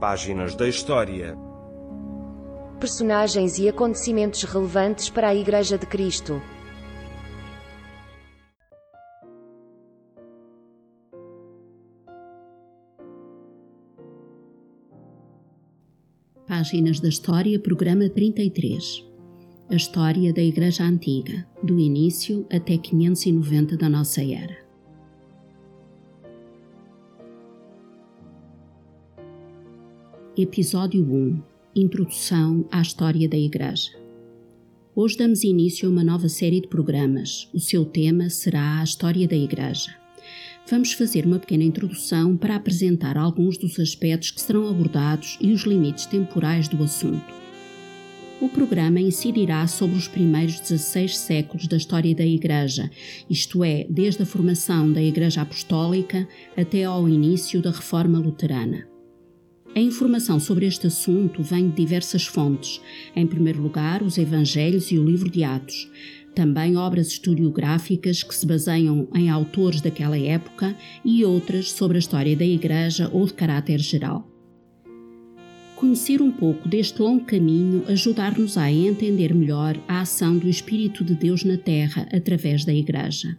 Páginas da História. Personagens e acontecimentos relevantes para a Igreja de Cristo. Páginas da História, programa 33. A história da Igreja Antiga, do início até 590 da nossa era. Episódio 1 Introdução à História da Igreja. Hoje damos início a uma nova série de programas. O seu tema será a História da Igreja. Vamos fazer uma pequena introdução para apresentar alguns dos aspectos que serão abordados e os limites temporais do assunto. O programa incidirá sobre os primeiros 16 séculos da história da Igreja, isto é, desde a formação da Igreja Apostólica até ao início da Reforma Luterana. A informação sobre este assunto vem de diversas fontes, em primeiro lugar, os Evangelhos e o livro de Atos, também obras historiográficas que se baseiam em autores daquela época e outras sobre a história da Igreja ou de caráter geral. Conhecer um pouco deste longo caminho ajudar-nos a entender melhor a ação do Espírito de Deus na Terra através da Igreja.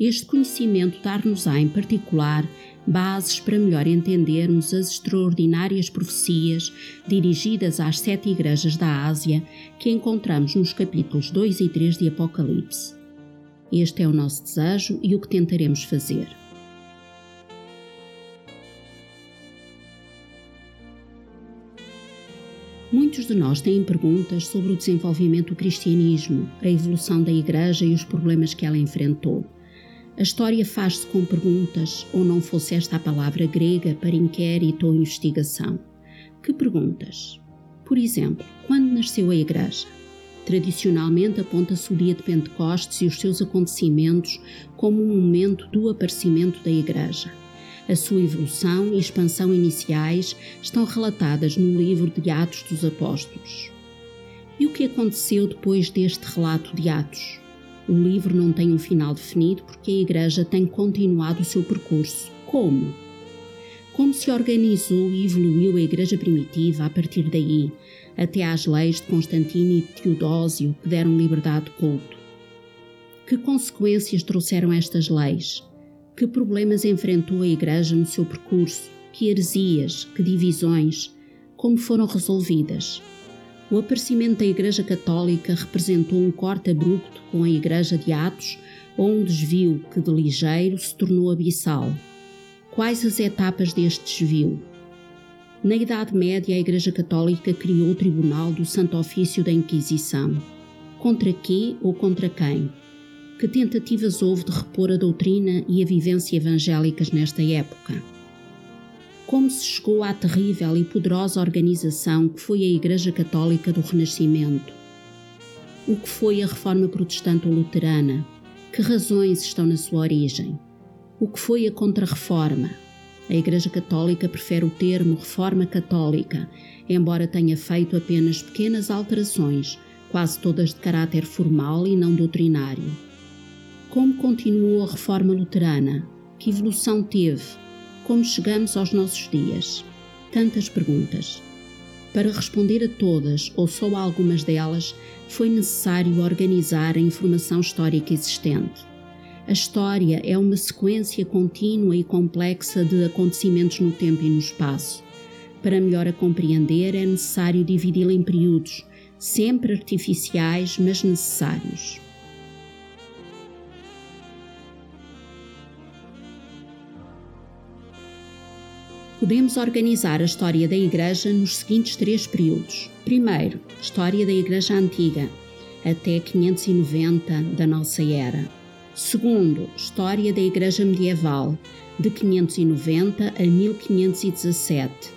Este conhecimento dar-nos-á, em particular, bases para melhor entendermos as extraordinárias profecias dirigidas às sete igrejas da Ásia que encontramos nos capítulos 2 e 3 de Apocalipse. Este é o nosso desejo e o que tentaremos fazer. Muitos de nós têm perguntas sobre o desenvolvimento do cristianismo, a evolução da Igreja e os problemas que ela enfrentou. A história faz-se com perguntas, ou não fosse esta a palavra grega para inquérito ou investigação. Que perguntas? Por exemplo, quando nasceu a Igreja? Tradicionalmente aponta-se o dia de Pentecostes e os seus acontecimentos como um momento do aparecimento da Igreja. A sua evolução e expansão iniciais estão relatadas no livro de Atos dos Apóstolos. E o que aconteceu depois deste relato de Atos? O livro não tem um final definido porque a Igreja tem continuado o seu percurso. Como? Como se organizou e evoluiu a Igreja primitiva a partir daí, até às leis de Constantino e Teodósio que deram liberdade de culto? Que consequências trouxeram estas leis? Que problemas enfrentou a Igreja no seu percurso? Que heresias? Que divisões? Como foram resolvidas? O aparecimento da Igreja Católica representou um corte abrupto com a Igreja de Atos ou um desvio que de ligeiro se tornou abissal. Quais as etapas deste desvio? Na Idade Média, a Igreja Católica criou o Tribunal do Santo Ofício da Inquisição. Contra quê ou contra quem? Que tentativas houve de repor a doutrina e a vivência evangélicas nesta época? Como se chegou à terrível e poderosa organização que foi a Igreja Católica do Renascimento. O que foi a Reforma Protestante ou Luterana? Que razões estão na sua origem? O que foi a Contra-Reforma? A Igreja Católica prefere o termo Reforma Católica, embora tenha feito apenas pequenas alterações, quase todas de caráter formal e não doutrinário. Como continuou a Reforma Luterana? Que evolução teve? Como chegamos aos nossos dias? Tantas perguntas. Para responder a todas ou só a algumas delas, foi necessário organizar a informação histórica existente. A história é uma sequência contínua e complexa de acontecimentos no tempo e no espaço. Para melhor a compreender, é necessário dividi-la em períodos, sempre artificiais, mas necessários. Podemos organizar a história da Igreja nos seguintes três períodos. Primeiro, história da Igreja Antiga, até 590 da nossa era. Segundo, história da Igreja Medieval, de 590 a 1517.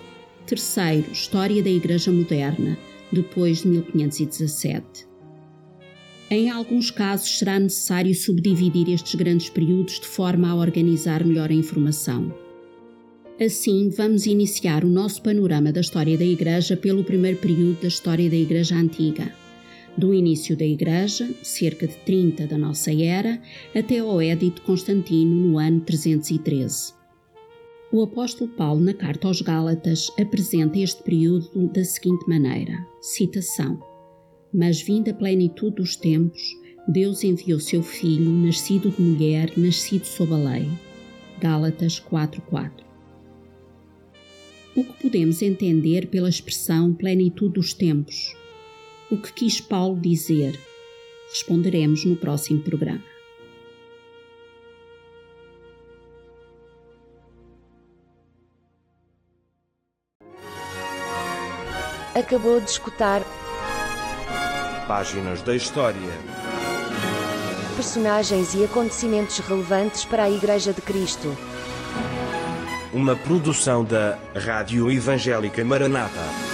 Terceiro, história da Igreja Moderna, depois de 1517. Em alguns casos será necessário subdividir estes grandes períodos de forma a organizar melhor a informação. Assim, vamos iniciar o nosso panorama da história da Igreja pelo primeiro período da história da Igreja Antiga, do início da Igreja, cerca de 30 da nossa era, até ao Édito Constantino no ano 313. O apóstolo Paulo, na carta aos Gálatas, apresenta este período da seguinte maneira: citação. Mas vinda a plenitude dos tempos, Deus enviou seu Filho, nascido de mulher, nascido sob a lei. Gálatas 4:4. O que podemos entender pela expressão plenitude dos tempos? O que quis Paulo dizer? Responderemos no próximo programa. Acabou de escutar Páginas da História. personagens e acontecimentos relevantes para a Igreja de Cristo. Uma produção da Rádio Evangélica Maranata.